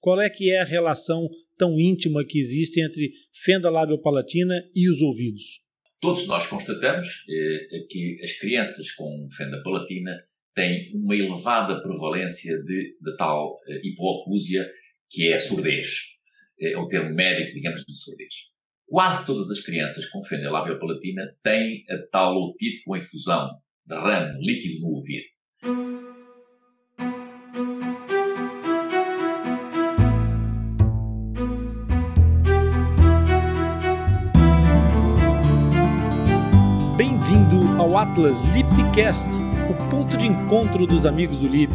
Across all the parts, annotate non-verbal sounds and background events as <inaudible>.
Qual é que é a relação tão íntima que existe entre fenda labiopalatina e os ouvidos? Todos nós constatamos eh, que as crianças com fenda palatina têm uma elevada prevalência de, de tal eh, hipoacúsia que é a surdez. É o termo médico, digamos, de surdez. Quase todas as crianças com fenda labiopalatina têm a tal otite com infusão de ramo líquido no ouvido. Atlas Lipcast, o ponto de encontro dos amigos do Lip.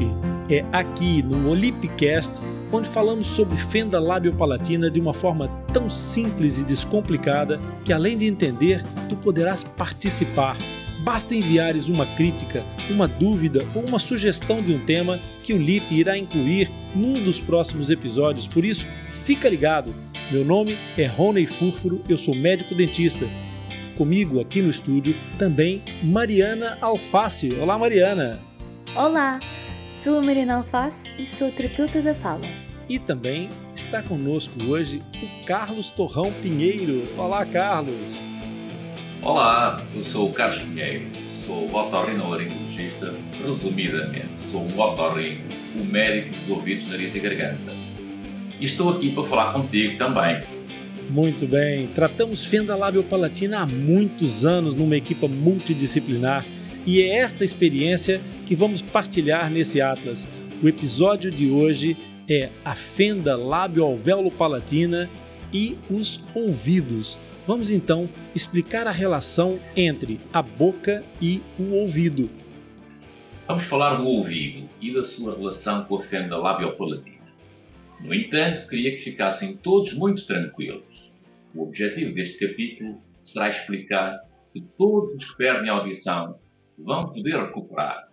É aqui no Lipcast onde falamos sobre fenda labiopalatina de uma forma tão simples e descomplicada que além de entender, tu poderás participar. Basta enviares uma crítica, uma dúvida ou uma sugestão de um tema que o Lip irá incluir num dos próximos episódios. Por isso, fica ligado. Meu nome é Rony Furfuro, eu sou médico dentista Comigo aqui no estúdio também Mariana Alface. Olá, Mariana. Olá, sou a Mariana Alface e sou terapeuta da fala. E também está conosco hoje o Carlos Torrão Pinheiro. Olá, Carlos. Olá, eu sou o Carlos Pinheiro, sou otorrinolaringologista, resumidamente, sou um otorrino, o médico dos ouvidos, nariz e garganta. E estou aqui para falar contigo também muito bem. Tratamos fenda labiopalatina há muitos anos numa equipa multidisciplinar e é esta experiência que vamos partilhar nesse Atlas. O episódio de hoje é a fenda lábio-alvéolo-palatina e os ouvidos. Vamos então explicar a relação entre a boca e o ouvido. Vamos falar do ouvido e da sua relação com a fenda labiopalatina. No entanto, queria que ficassem todos muito tranquilos. O objetivo deste capítulo será explicar que todos os que perdem a audição vão poder recuperar.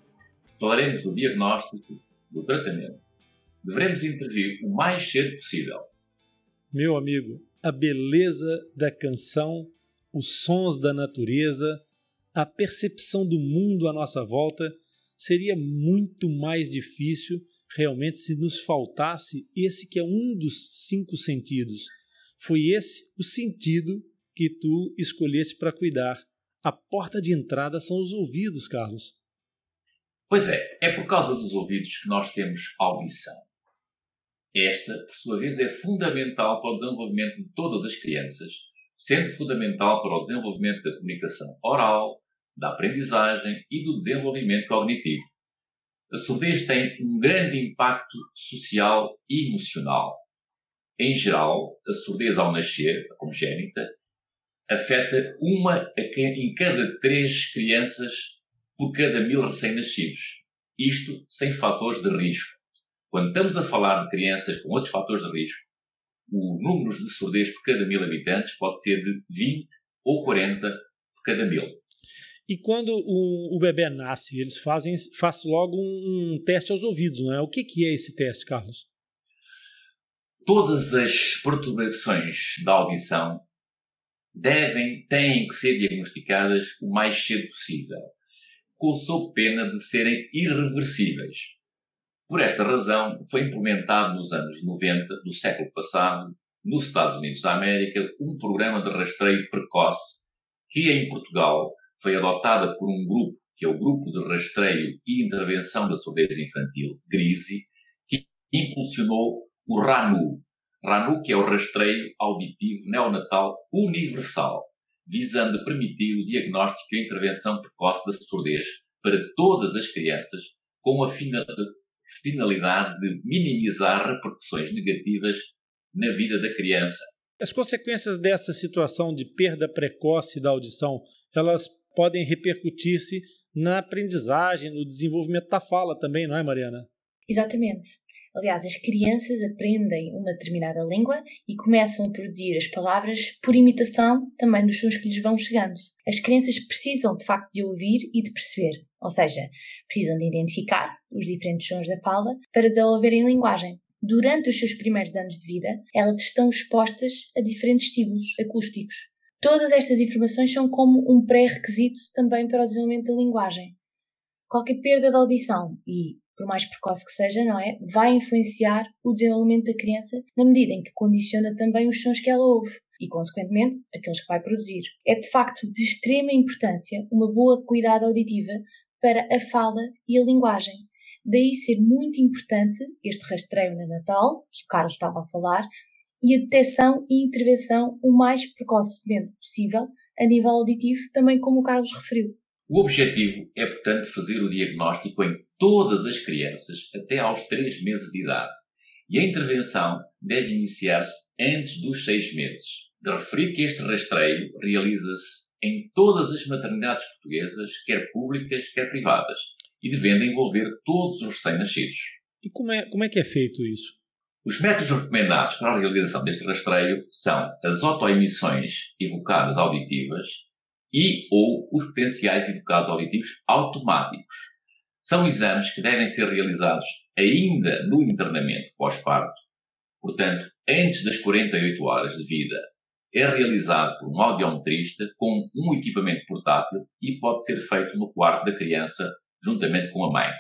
Falaremos do diagnóstico, do tratamento. Devemos intervir o mais cedo possível. Meu amigo, a beleza da canção, os sons da natureza, a percepção do mundo à nossa volta seria muito mais difícil realmente se nos faltasse esse que é um dos cinco sentidos. Foi esse o sentido que tu escolheste para cuidar. A porta de entrada são os ouvidos, Carlos. Pois é, é por causa dos ouvidos que nós temos audição. Esta, por sua vez, é fundamental para o desenvolvimento de todas as crianças, sendo fundamental para o desenvolvimento da comunicação oral, da aprendizagem e do desenvolvimento cognitivo a surdez tem um grande impacto social e emocional. Em geral, a surdez ao nascer, a congénita, afeta uma em cada três crianças por cada mil recém-nascidos. Isto sem fatores de risco. Quando estamos a falar de crianças com outros fatores de risco, o número de surdez por cada mil habitantes pode ser de 20 ou 40 por cada mil. E quando o, o bebê nasce, eles fazem faz logo um, um, teste aos ouvidos, não é? O que, que é esse teste, Carlos? Todas as perturbações da audição devem, têm que ser diagnosticadas o mais cedo possível, com sob pena de serem irreversíveis. Por esta razão, foi implementado nos anos 90 do século passado, nos Estados Unidos da América, um programa de rastreio precoce que em Portugal foi adotada por um grupo, que é o Grupo de Rastreio e Intervenção da Surdez Infantil, GRISI, que impulsionou o RANU. RANU, que é o Rastreio Auditivo Neonatal Universal, visando permitir o diagnóstico e a intervenção precoce da surdez para todas as crianças, com a finalidade de minimizar repercussões negativas na vida da criança. As consequências dessa situação de perda precoce da audição, elas podem repercutir-se na aprendizagem, no desenvolvimento da fala também, não é, Mariana? Exatamente. Aliás, as crianças aprendem uma determinada língua e começam a produzir as palavras por imitação também dos sons que lhes vão chegando. As crianças precisam, de facto, de ouvir e de perceber, ou seja, precisam de identificar os diferentes sons da fala para desenvolverem linguagem. Durante os seus primeiros anos de vida, elas estão expostas a diferentes estímulos acústicos, Todas estas informações são como um pré-requisito também para o desenvolvimento da linguagem. Qualquer perda de audição e, por mais precoce que seja, não é? Vai influenciar o desenvolvimento da criança na medida em que condiciona também os sons que ela ouve e, consequentemente, aqueles que vai produzir. É de facto de extrema importância uma boa cuidado auditiva para a fala e a linguagem. Daí ser muito importante este rastreio na Natal, que o Carlos estava a falar, e a detecção e intervenção o mais precocemente possível a nível auditivo, também como o Carlos referiu. O objetivo é, portanto, fazer o diagnóstico em todas as crianças até aos 3 meses de idade. E a intervenção deve iniciar-se antes dos 6 meses. De referir que este rastreio realiza-se em todas as maternidades portuguesas, quer públicas, quer privadas, e devendo envolver todos os recém-nascidos. E como é, como é que é feito isso? Os métodos recomendados para a realização deste rastreio são as autoemissões evocadas auditivas, e ou os potenciais evocados auditivos automáticos. São exames que devem ser realizados ainda no internamento pós-parto, portanto, antes das 48 horas de vida. É realizado por um audiometrista com um equipamento portátil e pode ser feito no quarto da criança juntamente com a mãe.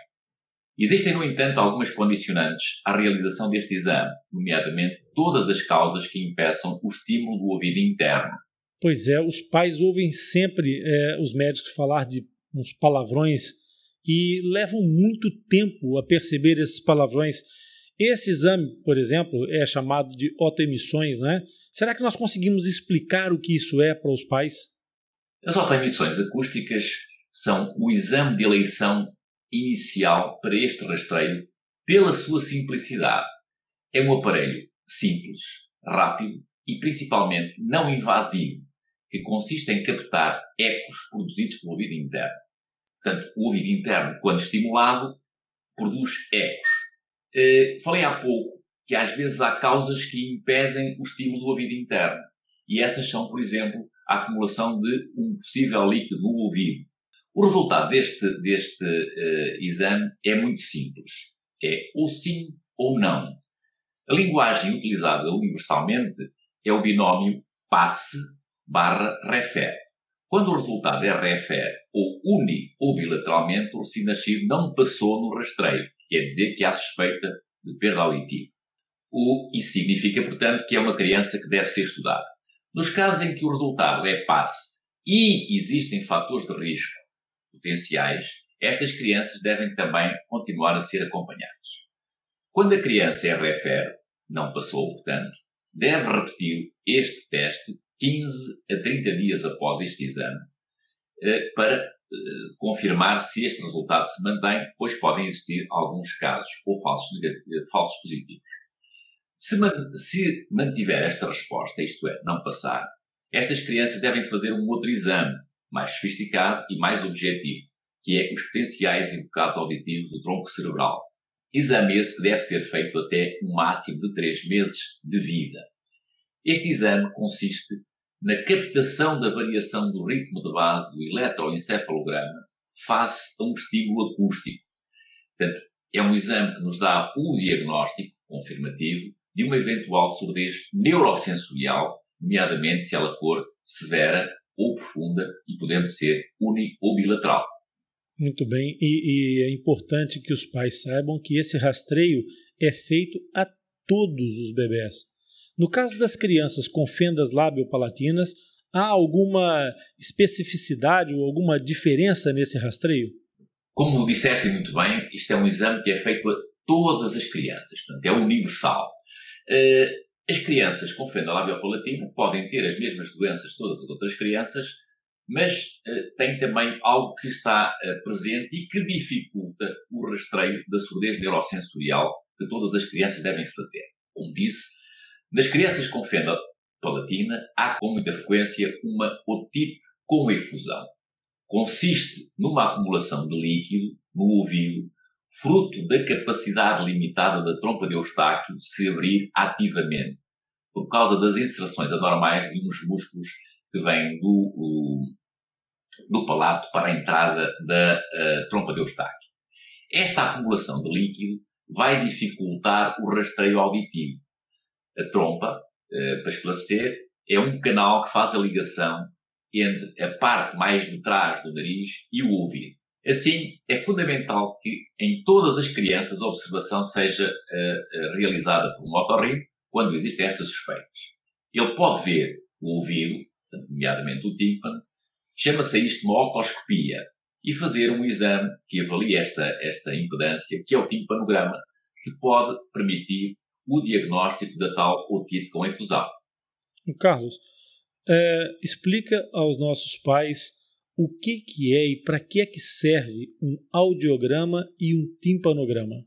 Existem, no entanto, algumas condicionantes à realização deste exame, nomeadamente todas as causas que impeçam o estímulo do ouvido interno, Pois é, os pais ouvem sempre é, os médicos falar de uns palavrões e levam muito tempo a perceber esses palavrões. Esse exame, por exemplo, é chamado de autoemissões, né? Será que nós conseguimos explicar o que isso é para os pais? As autoemissões acústicas são o exame de eleição inicial para este rastreio pela sua simplicidade. É um aparelho simples, rápido e principalmente não invasivo, que consiste em captar ecos produzidos pelo ouvido interno. Portanto, o ouvido interno, quando estimulado, produz ecos. Uh, falei há pouco que às vezes há causas que impedem o estímulo do ouvido interno. E essas são, por exemplo, a acumulação de um possível líquido no ouvido. O resultado deste, deste uh, exame é muito simples. É ou sim ou não. A linguagem utilizada universalmente é o binómio passe barra refer. Quando o resultado é refer ou uni ou bilateralmente, o recém-nascido não passou no rastreio, quer dizer que há suspeita de perda auditiva. O, isso significa, portanto, que é uma criança que deve ser estudada. Nos casos em que o resultado é passe e existem fatores de risco potenciais, estas crianças devem também continuar a ser acompanhadas. Quando a criança é refer, não passou, portanto, deve repetir este teste 15 a 30 dias após este exame eh, para eh, confirmar se este resultado se mantém, pois podem existir alguns casos ou falsos, eh, falsos positivos. Se, se mantiver esta resposta, isto é, não passar, estas crianças devem fazer um outro exame, mais sofisticado e mais objetivo, que é os potenciais invocados auditivos do tronco cerebral. Exame esse que deve ser feito até um máximo de 3 meses de vida. Este exame consiste na captação da variação do ritmo de base do eletroencefalograma face a um estímulo acústico. Portanto, é um exame que nos dá o diagnóstico confirmativo de uma eventual surdez neurosensorial, nomeadamente se ela for severa ou profunda e podendo ser uni ou bilateral. Muito bem, e, e é importante que os pais saibam que esse rastreio é feito a todos os bebés. No caso das crianças com fendas labiopalatinas, há alguma especificidade ou alguma diferença nesse rastreio? Como disseste muito bem, isto é um exame que é feito a todas as crianças, portanto, é universal. Eh, as crianças com fenda labiopalatina podem ter as mesmas doenças todas as outras crianças, mas uh, tem também algo que está uh, presente e que dificulta o rastreio da surdez neurosensorial que todas as crianças devem fazer. Como disse, nas crianças com fenda palatina, há com muita frequência uma otite com efusão. Consiste numa acumulação de líquido no ouvido, fruto da capacidade limitada da trompa de Eustáquio de se abrir ativamente, por causa das inserções anormais de uns músculos que vêm do, do palato para a entrada da uh, trompa de Eustáquio. Esta acumulação de líquido vai dificultar o rastreio auditivo, a trompa, uh, para esclarecer, é um canal que faz a ligação entre a parte mais de trás do nariz e o ouvido. Assim, é fundamental que em todas as crianças a observação seja uh, realizada por um otorrino quando existem estas suspeitas. Ele pode ver o ouvido, nomeadamente o tímpano, chama-se isto uma otoscopia, e fazer um exame que avalie esta, esta impedância, que é o timpanograma, que pode permitir o diagnóstico da tal otite com infusão. Carlos, é, explica aos nossos pais o que, que é e para que é que serve um audiograma e um timpanograma.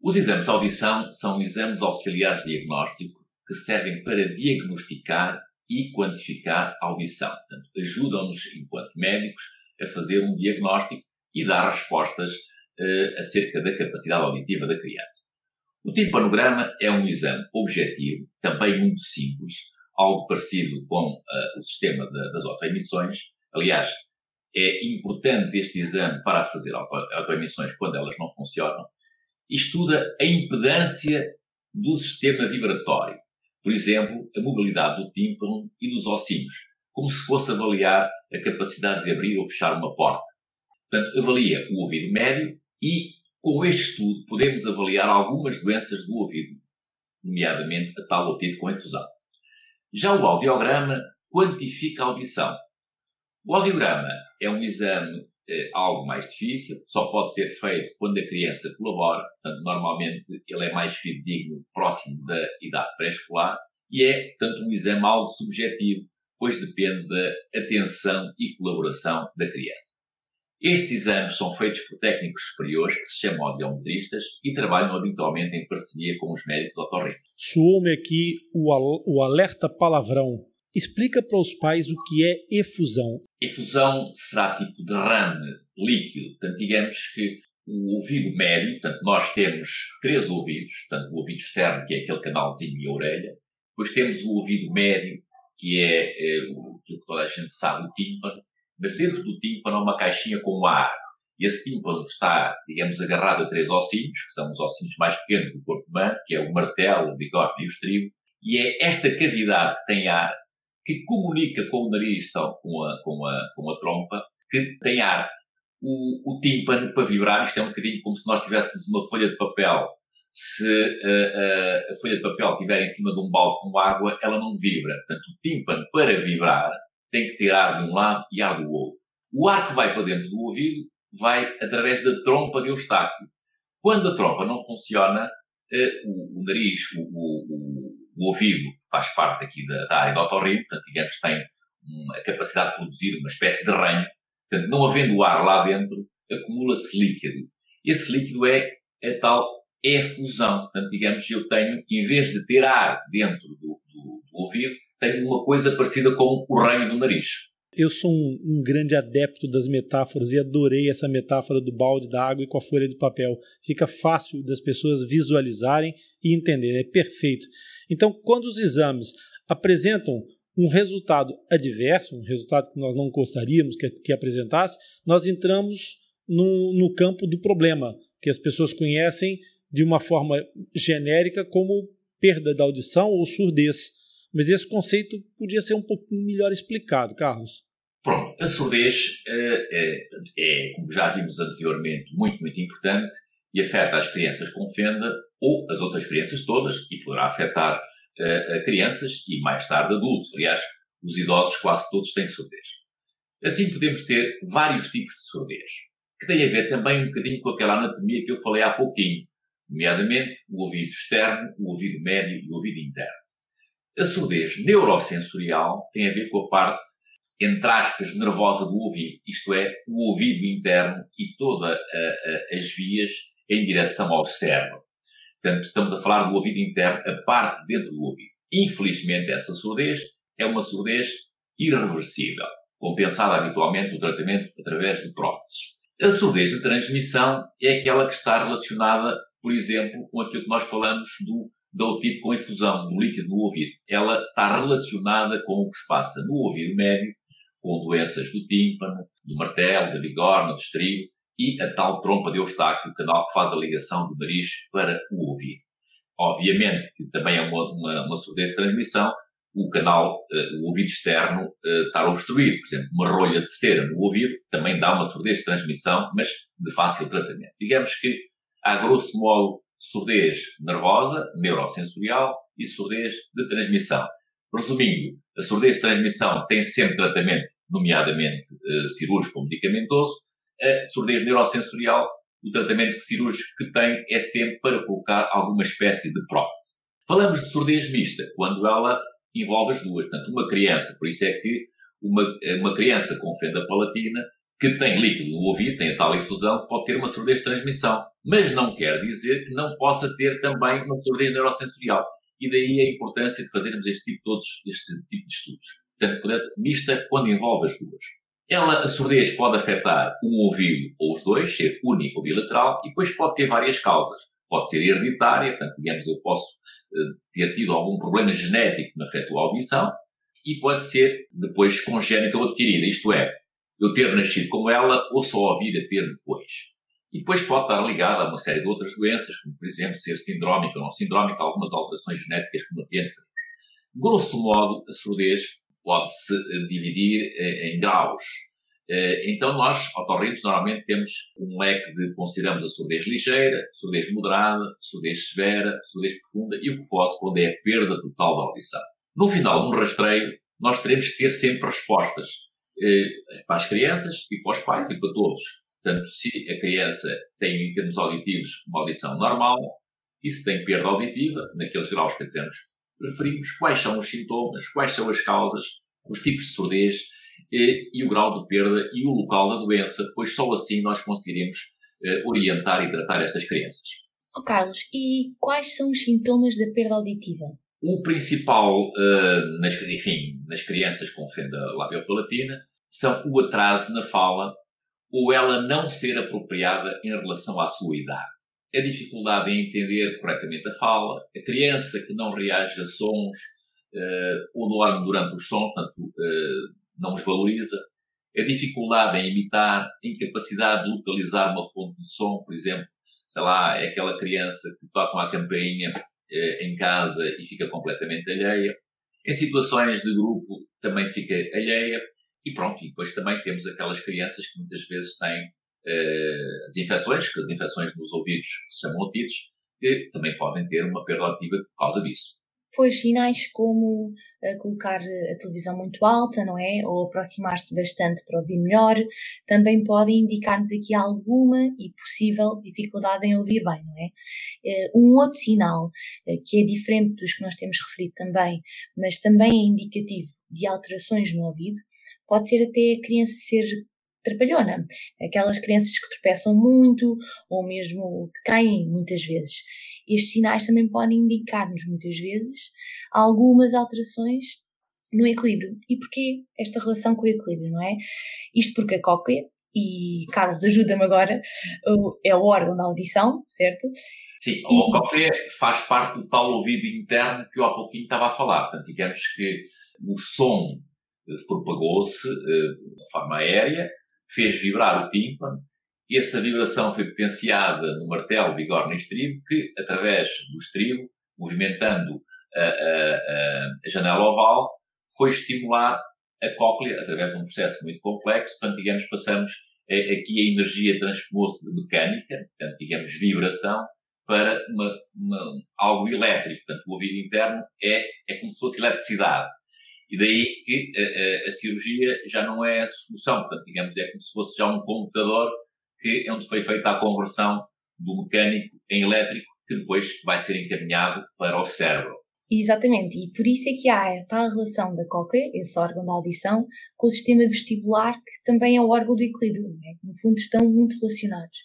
Os exames de audição são exames auxiliares de diagnóstico que servem para diagnosticar e quantificar a audição. Ajudam-nos, enquanto médicos, a fazer um diagnóstico e dar respostas uh, acerca da capacidade auditiva da criança. O timpanograma é um exame objetivo, também muito simples, algo parecido com uh, o sistema de, das autoemissões. Aliás, é importante este exame para fazer auto, autoemissões quando elas não funcionam. Estuda a impedância do sistema vibratório, por exemplo, a mobilidade do tímpano e dos ossinhos, como se fosse avaliar a capacidade de abrir ou fechar uma porta. Portanto, avalia o ouvido médio e, com este estudo, podemos avaliar algumas doenças do ouvido, nomeadamente a tal otite com infusão. Já o audiograma quantifica a audição. O audiograma é um exame eh, algo mais difícil, só pode ser feito quando a criança colabora, portanto, normalmente ele é mais fidedigno próximo da idade pré-escolar, e é, portanto, um exame algo subjetivo, pois depende da atenção e colaboração da criança. Estes exames são feitos por técnicos superiores que se chamam audiometristas e trabalham habitualmente em parceria com os médicos otorrinos. Soou-me aqui o, alerta palavrão. Explica para os pais o que é efusão. Efusão será tipo derrame líquido. Portanto, digamos que o ouvido médio, portanto, nós temos três ouvidos, portanto, o ouvido externo, que é aquele canalzinho e a orelha, depois temos o ouvido médio, que é, é o, que toda a gente sabe, o tímpano, mas dentro do tímpano há uma caixinha com ar. Esse tímpano está, digamos, agarrado a três ossinhos, que são os ossinhos mais pequenos do corpo humano, que é o martelo, o bigode e o estribo, e é esta cavidade que tem ar que comunica com o nariz, tal, com, a, com, a, com a trompa, que tem ar. O, o tímpano para vibrar, isto é um bocadinho como se nós tivéssemos uma folha de papel se a, a, folha de papel estiver em cima de um balde com água, ela não vibra. Portanto, o tímpano, para vibrar, tem que ter ar de um lado e ar do outro. O ar que vai para dentro do ouvido vai através da trompa de Eustáquio. Quando a trompa não funciona, eh, o, o, nariz, o, o, o, ouvido, que faz parte aqui da, da área do otorrino, portanto, digamos, tem a capacidade de produzir uma espécie de ranho. Portanto, não havendo ar lá dentro, acumula-se líquido. Esse líquido é a tal é fusão. Portanto, digamos, eu tenho, em vez de ter ar dentro do, do, do ouvido, tenho uma coisa parecida com o ranho do nariz. Eu sou um, um, grande adepto das metáforas e adorei essa metáfora do balde da água e com a folha de papel. Fica fácil das pessoas visualizarem e entenderem. É perfeito. Então, quando os exames apresentam um resultado adverso, um resultado que nós não gostaríamos que, que apresentasse, nós entramos no, no campo do problema, que as pessoas conhecem de uma forma genérica como perda da audição ou surdez. Mas esse conceito podia ser um pouquinho melhor explicado, Carlos. Pronto, a surdez é, é, é, como já vimos anteriormente, muito, muito importante e afeta as crianças com fenda ou as outras crianças todas e poderá afetar uh, crianças e mais tarde adultos. Aliás, os idosos quase todos têm surdez. Assim podemos ter vários tipos de surdez, que têm a ver também um bocadinho com aquela anatomia que eu falei há pouquinho, nomeadamente o ouvido externo, o ouvido médio e o ouvido interno. A surdez neurosensorial tem a ver com a parte, entre aspas, nervosa do ouvido, isto é, o ouvido interno e todas as vias em direção ao cérebro. Portanto, estamos a falar do ouvido interno, a parte dentro do ouvido. Infelizmente, essa surdez é uma surdez irreversível, compensada habitualmente no tratamento através de próteses. A surdez de transmissão é aquela que está relacionada por exemplo, com aquilo que nós falamos do, da otite com infusão do líquido no ouvido. Ela está relacionada com o que se passa no ouvido médio, com doenças do tímpano, do martelo, da bigorna, do estribo e a tal trompa de Eustáquio, o canal que faz a ligação do nariz para o ouvido. Obviamente que também é uma, uma, uma surdez de transmissão, o canal, uh, o ouvido externo uh, estar obstruído. Por exemplo, uma rolha de cera no ouvido também dá uma surdez de transmissão, mas de fácil tratamento. Digamos que há grosso modo surdez nervosa, neurosensorial e surdez de transmissão. Resumindo, a surdez de transmissão tem sempre tratamento, nomeadamente uh, cirúrgico ou medicamentoso. A surdez neurosensorial, o tratamento cirúrgico que tem é sempre para colocar alguma espécie de prótese. Falamos de surdez mista, quando ela envolve as duas. Portanto, uma criança, por isso é que uma, uma criança com fenda palatina que tem líquido no ouvido, tem a tal infusão, pode ter uma surdez de transmissão. Mas não quer dizer que não possa ter também uma surdez neurosensorial. E daí a importância de fazermos este tipo, todos, este tipo de estudos. Portanto, mista quando envolve as duas. Ela, a surdez pode afetar um ouvido ou os dois, ser único ou bilateral, e depois pode ter várias causas. Pode ser hereditária, portanto, digamos, eu posso uh, ter tido algum problema genético que me afetou a audição, e pode ser depois congénita ou adquirida, isto é, eu ter nascido com ela ou só a vir a ter depois. E depois pode estar ligada a uma série de outras doenças, como por exemplo ser sindrómica ou não sindrómica, algumas alterações genéticas como adiante Grosso modo, a surdez pode-se eh, dividir eh, em graus. Eh, então nós, otorrinos, normalmente temos um leque de, consideramos a surdez ligeira, surdez moderada, surdez severa, surdez profunda e o que fosse quando é a perda total da audição. No final de um rastreio, nós teremos que ter sempre respostas para as crianças e para os pais e para todos. Portanto, se a criança tem, em termos auditivos, uma audição normal, e se tem perda auditiva, naqueles graus que temos referimos, quais são os sintomas, quais são as causas, os tipos de surdez e, e o grau de perda e o local da doença, pois só assim nós conseguiremos eh, orientar e tratar estas crianças. Oh, Carlos, e quais são os sintomas da perda auditiva? O principal, uh, nas, enfim, nas crianças com fenda labiopalatina, são o atraso na fala ou ela não ser apropriada em relação à sua idade. A dificuldade em entender corretamente a fala, a criança que não reage a sons uh, ou dorme durante os sons, portanto, uh, não os valoriza, a dificuldade em imitar, a incapacidade de localizar uma fonte de som, por exemplo, sei lá, é aquela criança que toca uma campainha uh, em casa e fica completamente alheia. Em situações de grupo também fica alheia e pronto, e depois também temos aquelas crianças que muitas vezes têm uh, as infecções, que as infecções nos ouvidos se chamam otites, que também podem ter uma perda auditiva por causa disso. Pois, sinais como uh, colocar a televisão muito alta, não é? Ou aproximar-se bastante para ouvir melhor, também podem indicar-nos aqui alguma e possível dificuldade em ouvir bem, não é? Uh, um outro sinal, uh, que é diferente dos que nós temos referido também, mas também é indicativo de alterações no ouvido, pode ser até a criança ser trapalhona, aquelas crianças que tropeçam muito ou mesmo que caem muitas vezes. Estes sinais também podem indicar-nos muitas vezes algumas alterações no equilíbrio. E porquê esta relação com o equilíbrio, não é? Isto porque a cóclea, e Carlos, ajuda-me agora, é o órgão da audição, certo? Sim, e... a cóclea faz parte do tal ouvido interno que eu há pouquinho estava a falar. Portanto, digamos que o som propagou-se uh, de forma aérea, fez vibrar o tímpano, essa vibração foi potenciada no martelo bigorna estribo, que, através do estribo, movimentando a, a, a, a janela oval, foi estimular a cóclea através de um processo muito complexo. Portanto, digamos, passamos aqui a energia transformou-se de mecânica, portanto, digamos, vibração, para uma, uma, algo elétrico. Portanto, o ouvido interno é, é como se fosse eletricidade. E daí que a, a, a, cirurgia já não é a solução, portanto, digamos, é como se fosse já um computador que é onde foi feita a conversão do mecânico em elétrico, que depois vai ser encaminhado para o cérebro. Exatamente, e por isso é que há esta relação da cóclea, esse órgão da audição, com o sistema vestibular, que também é o órgão do equilíbrio, é? no fundo estão muito relacionados.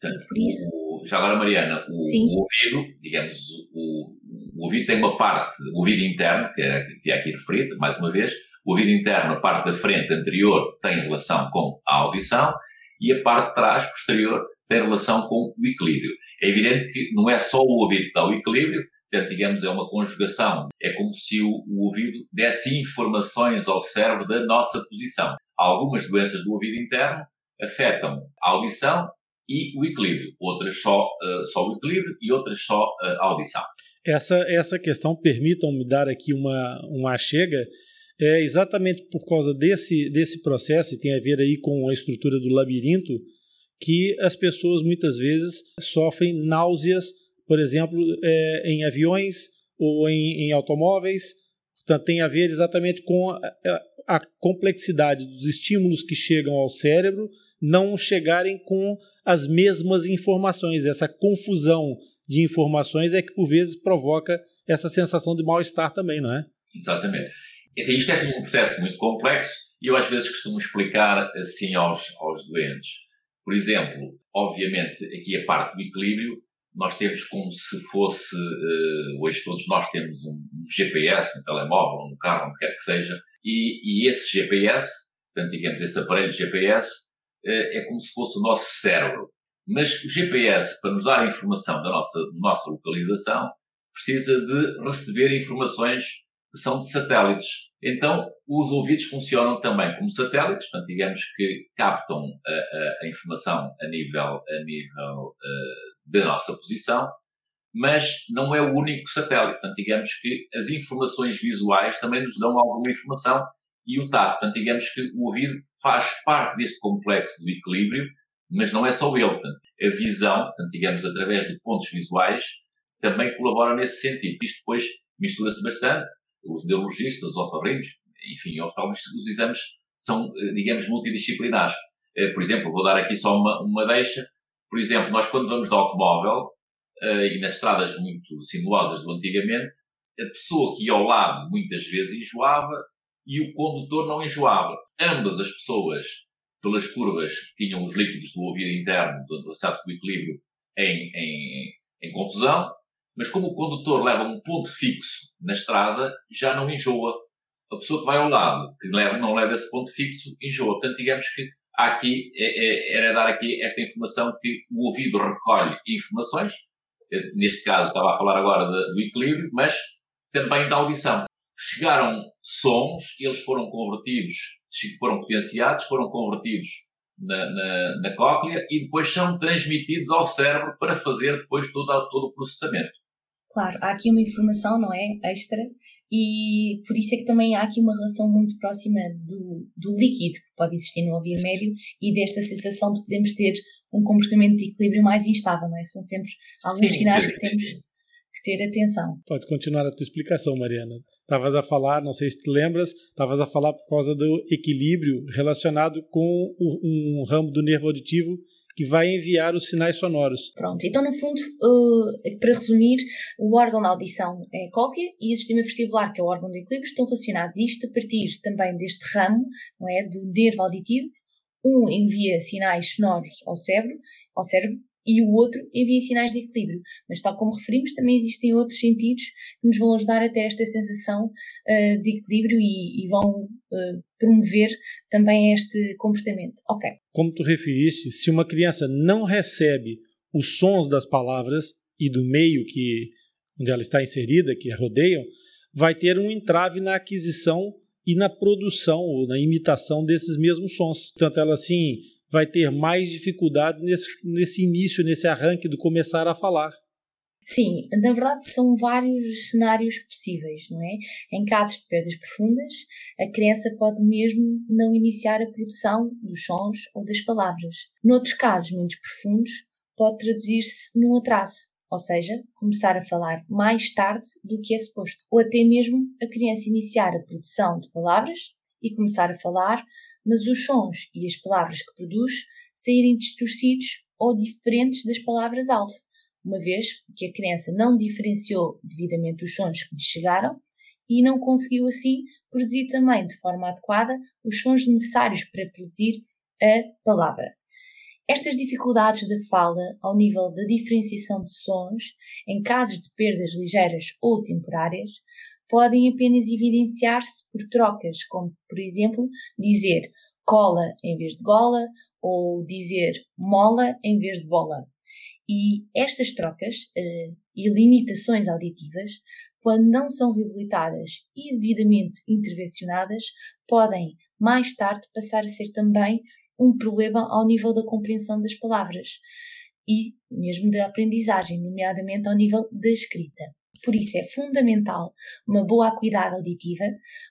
Portanto, e por isso... O, já agora, Mariana, o, o ouvido, digamos, o, o ouvido tem uma parte, o ouvido interno, que é, que é aqui referido, mais uma vez, o ouvido interno, a parte da frente anterior, tem relação com a audição e a parte de trás, posterior, tem relação com o equilíbrio. É evidente que não é só o ouvido que dá o equilíbrio, portanto, digamos, é uma conjugação. É como se o, o ouvido desse informações ao cérebro da nossa posição. Algumas doenças do ouvido interno afetam a audição e o equilíbrio. Outras só, uh, só o equilíbrio e outras só uh, a audição. Essa, essa questão, permitam-me dar aqui uma, uma chega, é exatamente por causa desse, desse processo, e tem a ver aí com a estrutura do labirinto, que as pessoas muitas vezes sofrem náuseas, por exemplo, é, em aviões ou em, em automóveis. Portanto, tem a ver exatamente com a, a complexidade dos estímulos que chegam ao cérebro não chegarem com as mesmas informações. Essa confusão de informações é que por vezes provoca essa sensação de mal-estar também, não é? Exatamente. Assim, isto é um processo muito complexo e eu às vezes costumo explicar assim aos, aos doentes. Por exemplo, obviamente, aqui a parte do equilíbrio, nós temos como se fosse, uh, hoje todos nós temos um, um, GPS no telemóvel, no carro, onde quer que seja, e, e esse GPS, portanto, digamos, esse aparelho de GPS, é como se fosse o nosso cérebro. Mas o GPS, para nos dar a informação da nossa, nossa localização, precisa de receber informações que são de satélites. Então, os ouvidos funcionam também como satélites, portanto, digamos que captam a, a, a informação a nível, a nível uh, da nossa posição, mas não é o único satélite. Portanto, digamos que as informações visuais também nos dão alguma informação e o tato. Portanto, digamos que o ouvido faz parte deste complexo do equilíbrio, mas não é só ele. Portanto, a visão, portanto, digamos, através de pontos visuais, também colabora nesse sentido. Isto depois mistura-se bastante os neurologistas, os otorrinos, enfim, os exames são, eh, digamos, multidisciplinares. Eh, por exemplo, vou dar aqui só uma, uma deixa. Por exemplo, nós quando vamos de automóvel, eh, e nas estradas muito sinuosas do antigamente, a pessoa que ia ao lado muitas vezes enjoava e o condutor não enjoava. Ambas as pessoas, pelas curvas, tinham os líquidos do ouvido interno, do, do equilíbrio, em, em, em confusão, mas como o condutor leva um ponto fixo na estrada, já não enjoa. A pessoa que vai ao lado, que leva, não leva esse ponto fixo, enjoa. Portanto, digamos que aqui, é, é, era dar aqui esta informação que o ouvido recolhe informações, neste caso estava a falar agora de, do equilíbrio, mas também da audição. Chegaram sons, eles foram convertidos, foram potenciados, foram convertidos na, na, na cóclea e depois são transmitidos ao cérebro para fazer depois todo, todo o processamento. Claro, há aqui uma informação, não é? Extra, e por isso é que também há aqui uma relação muito próxima do, do líquido que pode existir no ouvido médio e desta sensação de podermos ter um comportamento de equilíbrio mais instável, não é? São sempre alguns Sim, sinais que temos ter atenção. Pode continuar a tua explicação, Mariana. Estavas a falar, não sei se te lembras, estavas a falar por causa do equilíbrio relacionado com um ramo do nervo auditivo que vai enviar os sinais sonoros. Pronto, então no fundo, uh, para resumir, o órgão da audição é a cóclea e o sistema vestibular, que é o órgão do equilíbrio, estão relacionados. Isto a partir também deste ramo, não é, do nervo auditivo. Um envia sinais sonoros ao cérebro, ao cérebro e o outro envia sinais de equilíbrio. Mas, tal como referimos, também existem outros sentidos que nos vão ajudar a ter esta sensação uh, de equilíbrio e, e vão uh, promover também este comportamento. Ok. Como tu referiste, se uma criança não recebe os sons das palavras e do meio que onde ela está inserida, que a rodeiam, vai ter um entrave na aquisição e na produção ou na imitação desses mesmos sons. Portanto, ela assim vai ter mais dificuldades nesse, nesse início, nesse arranque do começar a falar. Sim, na verdade são vários cenários possíveis, não é? Em casos de perdas profundas, a criança pode mesmo não iniciar a produção dos sons ou das palavras. Noutros casos menos profundos, pode traduzir-se num atraso, ou seja, começar a falar mais tarde do que é suposto, ou até mesmo a criança iniciar a produção de palavras e começar a falar mas os sons e as palavras que produz saírem distorcidos ou diferentes das palavras-alvo, uma vez que a criança não diferenciou devidamente os sons que lhe chegaram e não conseguiu assim produzir também de forma adequada os sons necessários para produzir a palavra. Estas dificuldades da fala ao nível da diferenciação de sons, em casos de perdas ligeiras ou temporárias, podem apenas evidenciar-se por trocas, como, por exemplo, dizer cola em vez de gola ou dizer mola em vez de bola. E estas trocas uh, e limitações auditivas, quando não são reabilitadas e devidamente intervencionadas, podem mais tarde passar a ser também um problema ao nível da compreensão das palavras e mesmo da aprendizagem, nomeadamente ao nível da escrita. Por isso é fundamental uma boa acuidade auditiva,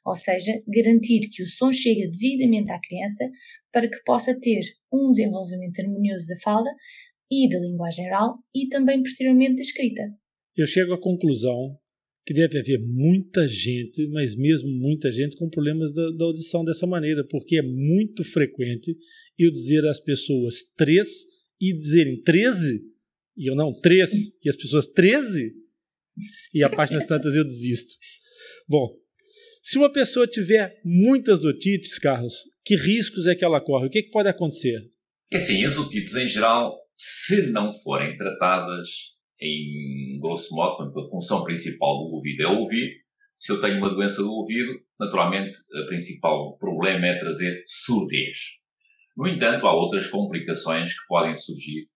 ou seja, garantir que o som chegue devidamente à criança para que possa ter um desenvolvimento harmonioso da fala e da linguagem oral e também posteriormente da escrita. Eu chego à conclusão que deve haver muita gente, mas mesmo muita gente, com problemas da, da audição dessa maneira, porque é muito frequente eu dizer às pessoas três e dizerem 13, e eu não, três, e as pessoas 13, e a páginas tantas eu desisto. Bom, se uma pessoa tiver muitas otites, Carlos, que riscos é que ela corre? O que, é que pode acontecer? É assim, as otites em geral, se não forem tratadas em grosso modo, a função principal do ouvido é ouvir. Se eu tenho uma doença do ouvido, naturalmente, o principal problema é trazer surdez. No entanto, há outras complicações que podem surgir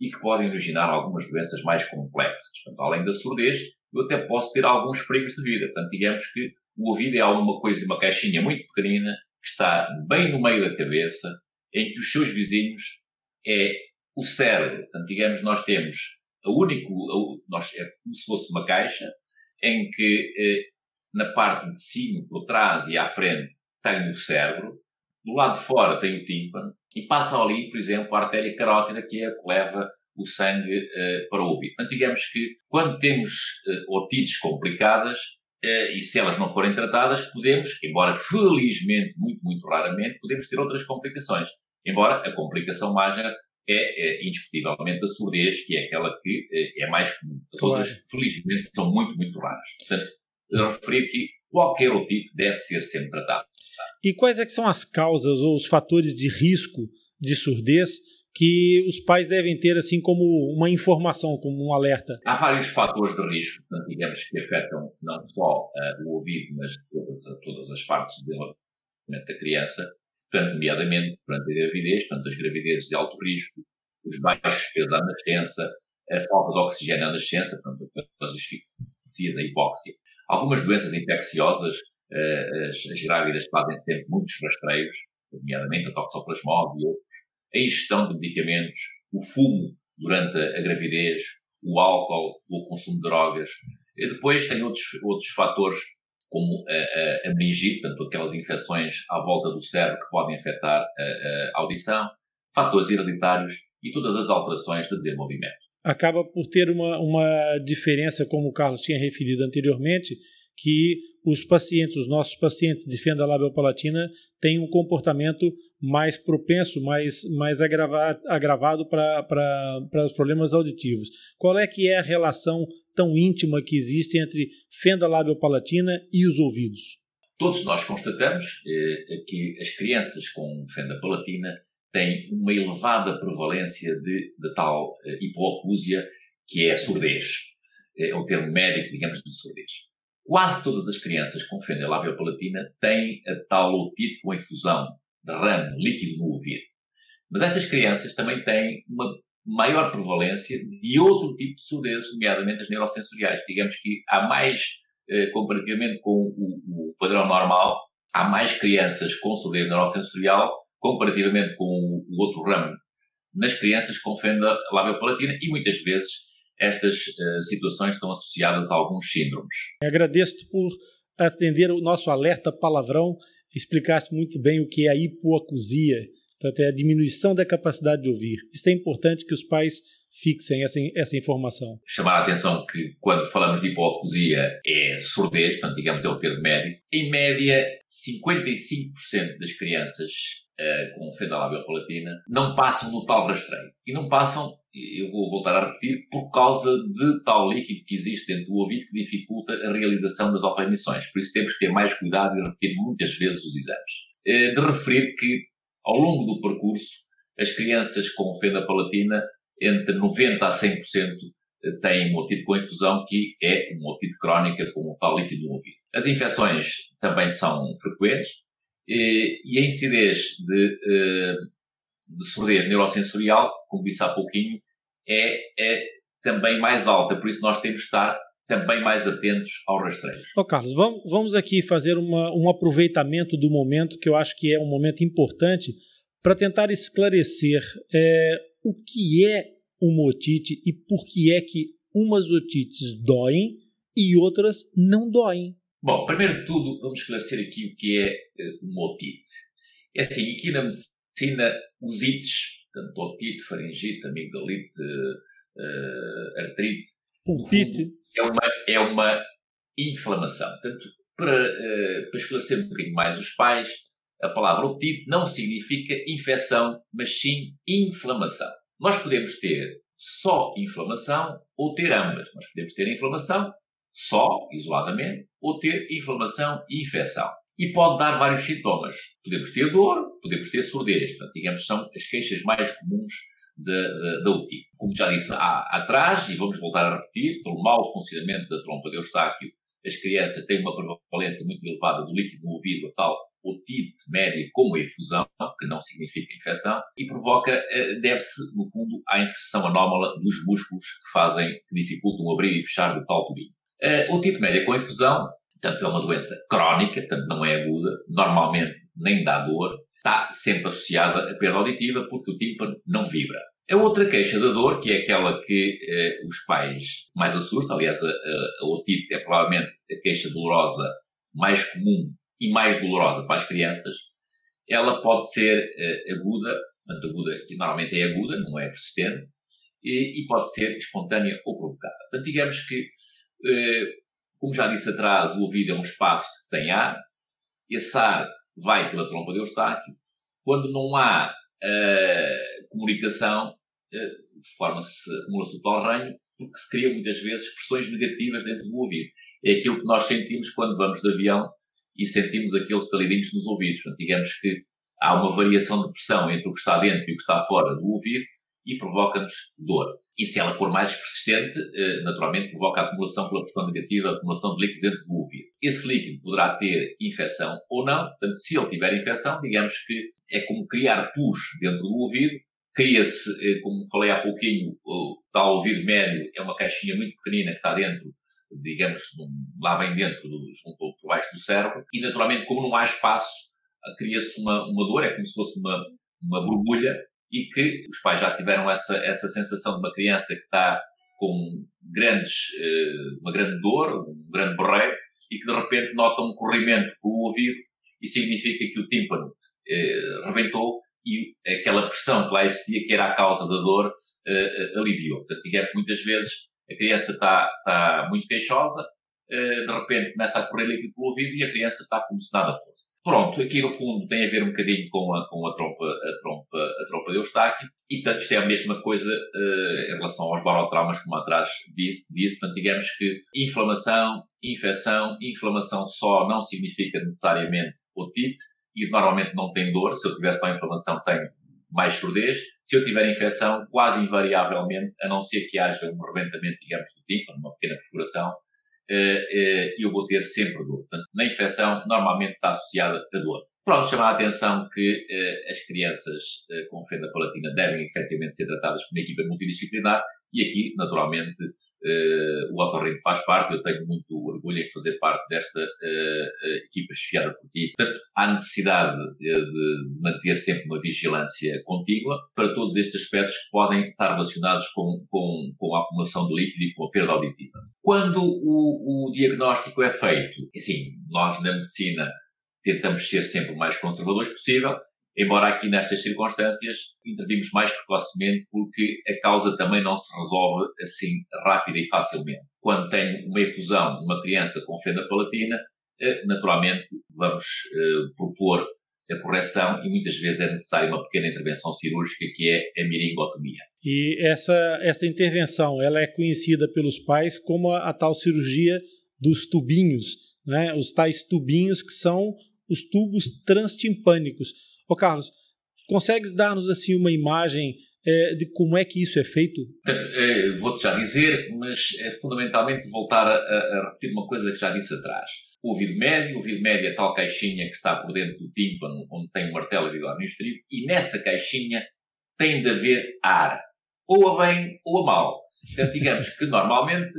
e que podem originar algumas doenças mais complexas. Portanto, além da surdez, eu até posso ter alguns perigos de vida. Portanto, digamos que o ouvido é alguma coisa, uma caixinha muito pequenina, que está bem no meio da cabeça, em que os seus vizinhos é o cérebro. Portanto, digamos, nós temos a único, a, nós, é como se fosse uma caixa, em que eh, na parte de cima, por trás e à frente, tem o cérebro, do lado de fora tem o tímpano e passa ali, por exemplo, a artéria carótida, que é a que leva o sangue uh, para o ouvido. Portanto, digamos que quando temos uh, otites complicadas, uh, e se elas não forem tratadas, podemos, embora felizmente, muito, muito raramente, podemos ter outras complicações. Embora a complicação mágica é, é indiscutivelmente a surdez, que é aquela que é mais comum. As claro. outras, felizmente, são muito, muito raras. Portanto, referir que qualquer otite deve ser sempre tratado. E quais é são as causas ou os fatores de risco de surdez que os pais devem ter assim como uma informação, como um alerta? Há vários fatores de risco, digamos, que afetam não só uh, o ouvido, mas todas, todas as partes do desenvolvimento da criança, portanto, nomeadamente durante a gravidez, portanto, as gravidezes de alto risco, os baixos pesos à nascença, a falta de oxigênio à nascença, portanto, as asfixias, a hipóxia. Algumas doenças infecciosas, uh, as, as grávidas fazem sempre muitos rastreios, nomeadamente a toxoplasmose e outros, a ingestão de medicamentos, o fumo durante a gravidez, o álcool, o consumo de drogas. E depois tem outros, outros fatores, como a, a, a meningite, portanto, aquelas infecções à volta do cérebro que podem afetar a, a audição, fatores hereditários e todas as alterações de desenvolvimento. Acaba por ter uma, uma diferença, como o Carlos tinha referido anteriormente, que os pacientes, os nossos pacientes de fenda labial-palatina têm um comportamento mais propenso, mais, mais agravado, agravado para os problemas auditivos. Qual é que é a relação tão íntima que existe entre fenda labial-palatina e os ouvidos? Todos nós constatamos eh, que as crianças com fenda palatina têm uma elevada prevalência de, de tal eh, hipoacúsia que é a surdez. É o termo médico, digamos, de surdez. Quase todas as crianças com fenda labiopalatina têm a tal otite com infusão de ramo líquido no ouvido. Mas essas crianças também têm uma maior prevalência de outro tipo de surdezes, nomeadamente as neurosensoriais. Digamos que há mais, eh, comparativamente com o, o, padrão normal, há mais crianças com surdez neurosensorial comparativamente com o, outro ramo nas crianças com fenda labiopalatina e muitas vezes estas uh, situações estão associadas a alguns síndromes. Agradeço-te por atender o nosso alerta palavrão. Explicaste muito bem o que é a hipoacusia, portanto, é a diminuição da capacidade de ouvir. Isso é importante que os pais fixem essa, essa informação. Chamar a atenção que quando falamos de hipoacusia é surdez, portanto, digamos, é o termo médico. Em média, 55% das crianças uh, com fenda labial palatina não passam no tal rastreio. E não passam eu vou voltar a repetir, por causa de tal líquido que existe dentro do ouvido que dificulta a realização das autoemissões. Por isso temos que ter mais cuidado e repetir muitas vezes os exames. Eh, de referir que, ao longo do percurso, as crianças com fenda palatina, entre 90% a 100% eh, têm um otite com infusão, que é uma otite crónica com tal líquido no ouvido. As infecções também são frequentes eh, e a incidez de de surdez neurosensorial, como disse há pouquinho, é, é também mais alta. Por isso nós temos de estar também mais atentos aos rastreios. Oh, Carlos, vamos, vamos aqui fazer uma, um aproveitamento do momento que eu acho que é um momento importante para tentar esclarecer é, o que é uma otite e por que é que umas otites doem e outras não doem. Bom, primeiro de tudo, vamos esclarecer aqui o que é uma otite. É assim, aqui na medicina, os ites, tanto otite, faringite, amigdalite, uh, artrite, pulpite, é uma, é uma inflamação. Portanto, para, uh, para esclarecer um bocadinho mais os pais, a palavra otite não significa infecção, mas sim inflamação. Nós podemos ter só inflamação ou ter ambas. Nós podemos ter inflamação só, isoladamente, ou ter inflamação e infecção. E pode dar vários sintomas. Podemos ter dor, podemos ter surdez. Portanto, digamos, são as queixas mais comuns da otite. Como já disse há, atrás, e vamos voltar a repetir, pelo mau funcionamento da trompa de Eustáquio, as crianças têm uma prevalência muito elevada do líquido no ouvido, a tal otite média como efusão, que não significa infecção, e provoca, eh, deve-se, no fundo, à inserção anómala dos músculos que fazem, que dificultam o abrir e fechar do tal tubinho. A otite média com efusão, portanto, é uma doença crónica, portanto, não é aguda, normalmente nem dá dor, está sempre associada à perda auditiva porque o tímpano não vibra. A outra queixa da dor, que é aquela que eh, os pais mais assustam, aliás, a, a, a otite é provavelmente a queixa dolorosa mais comum e mais dolorosa para as crianças, ela pode ser uh, aguda, portanto, aguda, que normalmente é aguda, não é persistente, e, e pode ser espontânea ou provocada. Portanto, digamos que, uh, como já disse atrás, o ouvido é um espaço que tem ar, esse ar vai pela trompa de Eustáquio, quando não há uh, comunicação, forma-se, acumula-se o tal ranho, porque se criam muitas vezes pressões negativas dentro do ouvido. É aquilo que nós sentimos quando vamos de avião e sentimos aqueles salidinhos nos ouvidos. Portanto, digamos que há uma variação de pressão entre o que está dentro e o que está fora do ouvido e provoca-nos dor. E se ela for mais persistente, eh, naturalmente provoca a acumulação pela pressão negativa, a acumulação de líquido dentro do ouvido. Esse líquido poderá ter infecção ou não, portanto, se ele tiver infecção, digamos que é como criar pus dentro do ouvido, cria-se, eh, como falei há pouquinho, o tal ouvido médio é uma caixinha muito pequenina que está dentro digamos, lá bem dentro, junto por baixo do cérebro, e naturalmente, como não há espaço, cria-se uma, uma dor, é como se fosse uma, uma borbulha, e que os pais já tiveram essa, essa sensação de uma criança que está com grandes, eh, uma grande dor, um grande borreio, e que de repente nota um corrimento pelo ouvido, e significa que o tímpano eh, rebentou, e aquela pressão que lá existia, que era a causa da dor, eh, aliviou. Portanto, digamos, muitas vezes a criança está, está muito queixosa, eh, de repente começa a correr líquido pelo ouvido e a criança está como se nada fosse. Pronto, aqui no fundo tem a ver um bocadinho com a, com a trompa, a trompa, a trompa de Eustáquio, e portanto isto é a mesma coisa uh, em relação aos barotraumas, como atrás disse, disse, portanto digamos que inflamação, infecção, inflamação só não significa necessariamente otite, e normalmente não tem dor, se eu tiver só inflamação tenho mais surdez. Se eu tiver infecção, quase invariavelmente, a não ser que haja um rebentamento, digamos, do tímpano, uma pequena perfuração, eh, eh, eu vou ter sempre dor. Portanto, na infecção, normalmente está associada a dor. Pronto, chamar a atenção que eh, as crianças eh, com fenda palatina devem efetivamente ser tratadas por uma equipa multidisciplinar e aqui, naturalmente, eh, o otorrino faz parte. Eu tenho muito orgulho em fazer parte desta equipa chefiada por ti. Portanto, há necessidade de, de, manter sempre uma vigilância contínua para todos estes aspectos que podem estar relacionados com, com, com a acumulação de líquido e com a perda auditiva. Quando o, o diagnóstico é feito, assim, nós na medicina tentamos ser sempre o mais conservadores possível, embora aqui nestas circunstâncias intervimos mais precocemente porque a causa também não se resolve assim rápida e facilmente. Quando tenho uma efusão de uma criança com fenda palatina, eh, naturalmente vamos eh, propor a correção e muitas vezes é necessária uma pequena intervenção cirúrgica que é a miringotomia. E essa, essa intervenção ela é conhecida pelos pais como a, a tal cirurgia dos tubinhos, né? os tais tubinhos que são os tubos transtimpânicos. Ô Carlos, consegues dar-nos assim uma imagem é, de como é que isso é feito? É, Vou-te já dizer, mas é fundamentalmente voltar a, a, repetir uma coisa que já disse atrás. O ouvido médio, o ouvido médio é tal caixinha que está por dentro do tímpano, onde tem um martelo e bigode no estribo, e nessa caixinha tem de haver ar, ou a bem ou a mal. Portanto, digamos que normalmente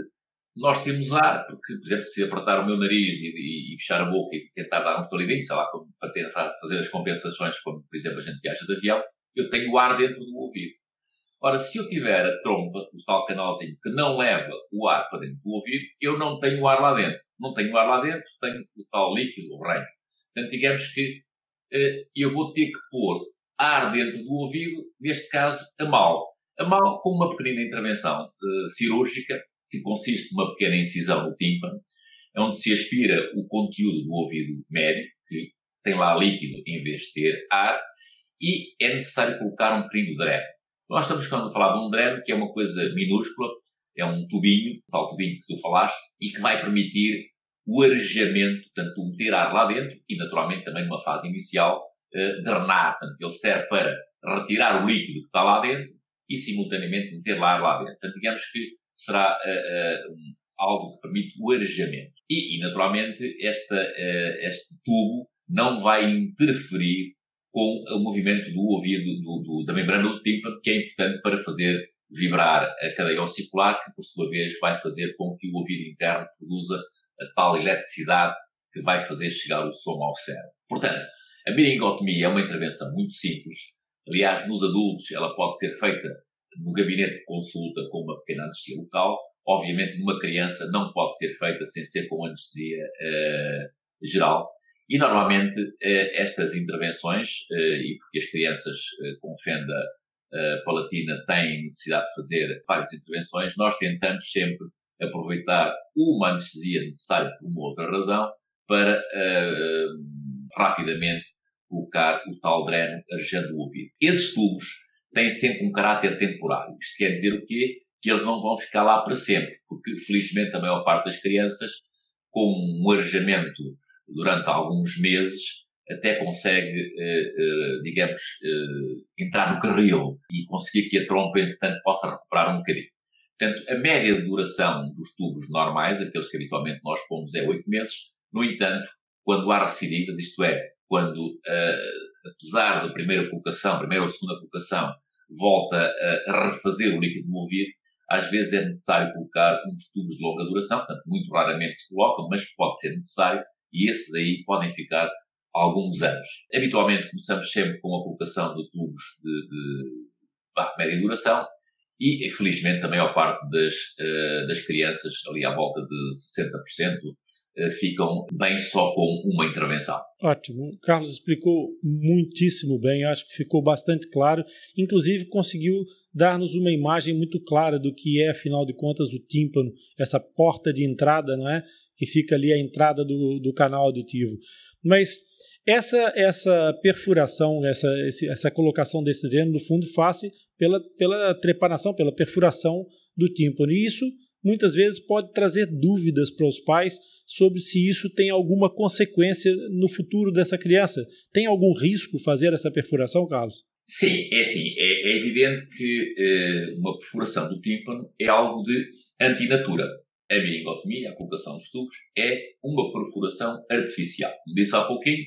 nós temos ar, porque, por exemplo, se apertar o meu nariz e, e, e fechar a boca e tentar dar um estalidinho, sei lá, como, para tentar fazer as compensações, como, por exemplo, a gente viaja de avião, eu tenho ar dentro do ouvido. Ora, se eu tiver a trompa, o tal canalzinho que não leva o ar para dentro do ouvido, eu não tenho ar lá dentro. Não tenho ar lá dentro, tenho o tal líquido, o reino. Portanto, digamos que eh, eu vou ter que pôr ar dentro do ouvido, neste caso, a mal. A mal com uma pequenina intervenção uh, cirúrgica, que consiste numa pequena incisão no tímpano, onde se aspira o conteúdo do ouvido médio, que tem lá líquido em vez de ter ar, e é necessário colocar um pequeno dreno. Nós estamos a falar de um dreno, que é uma coisa minúscula, é um tubinho, tal tubinho que tu falaste, e que vai permitir o arejamento, portanto, meter ar lá dentro e, naturalmente, também numa fase inicial, uh, drenar. Portanto, ele serve para retirar o líquido que está lá dentro e, simultaneamente, meter lá ar lá dentro. Portanto, digamos que será uh, uh, algo que permite o arejamento. E, e naturalmente, esta, este tubo não vai interferir com o movimento do ouvido, do, do, da membrana do tímpano, que é importante para fazer vibrar a cadeia ossicular, que por sua vez vai fazer com que o ouvido interno produza a tal eletricidade que vai fazer chegar o som ao cérebro. Portanto, a miringotomia é uma intervenção muito simples. Aliás, nos adultos ela pode ser feita no gabinete de consulta com uma pequena anestesia local. Obviamente, numa criança não pode ser feita sem ser com anestesia uh, geral. E normalmente uh, estas intervenções, uh, e porque as crianças com fenda palatina têm necessidade de fazer várias intervenções, nós tentamos sempre aproveitar uma anestesia necessária por uma outra razão para rapidamente colocar o tal dreno arejando o ouvido. Esses tubos têm sempre um caráter temporário. Isto quer dizer o quê? Que eles não vão ficar lá para sempre, porque felizmente a maior parte das crianças, com um arejamento durante alguns meses, até consegue, eh, eh, digamos, eh, entrar no carril e conseguir que a trompa, entretanto, possa recuperar um bocadinho. Portanto, a média de duração dos tubos normais, aqueles que habitualmente nós pomos, é 8 meses. No entanto, quando há recidivas, isto é, quando, uh, apesar da primeira colocação, primeira ou segunda colocação, volta a, refazer o líquido movido, às vezes é necessário colocar uns tubos de longa duração, portanto, muito raramente se colocam, mas pode ser necessário, e esses aí podem ficar alguns anos. Habitualmente começamos sempre com a colocação de tubos de, de, de média duração, e, infelizmente, a maior parte das, uh, das crianças, ali à volta de 60%, uh, eh, ficam bem só com uma intervenção. Ótimo. Carlos explicou muitíssimo bem, acho que ficou bastante claro. Inclusive, conseguiu dar-nos uma imagem muito clara do que é, afinal de contas, o tímpano, essa porta de entrada, não é? Que fica ali a entrada do, do canal auditivo. Mas essa essa perfuração, essa, essa colocação desse dreno, no fundo, faz pela, pela trepanação, pela perfuração do tímpano. E isso muitas vezes pode trazer dúvidas para os pais sobre se isso tem alguma consequência no futuro dessa criança. Tem algum risco fazer essa perfuração, Carlos? Sim, é assim. É, é evidente que eh, uma perfuração do tímpano é algo de antinatura. A miringotomia, a colocação dos tubos, é uma perfuração artificial. Como disse há pouquinho,